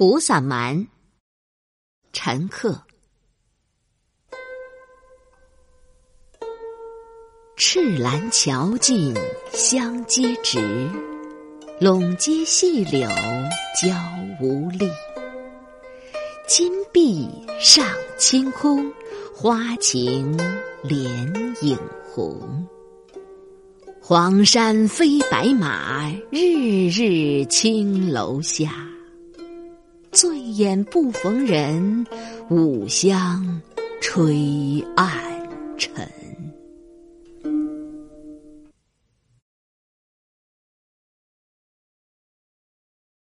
胡散蛮，陈克。赤兰桥尽香阶直，陇街细柳娇无力。金碧上清空，花晴连影红。黄山飞白马，日日青楼下。醉眼不逢人，五香吹暗沉。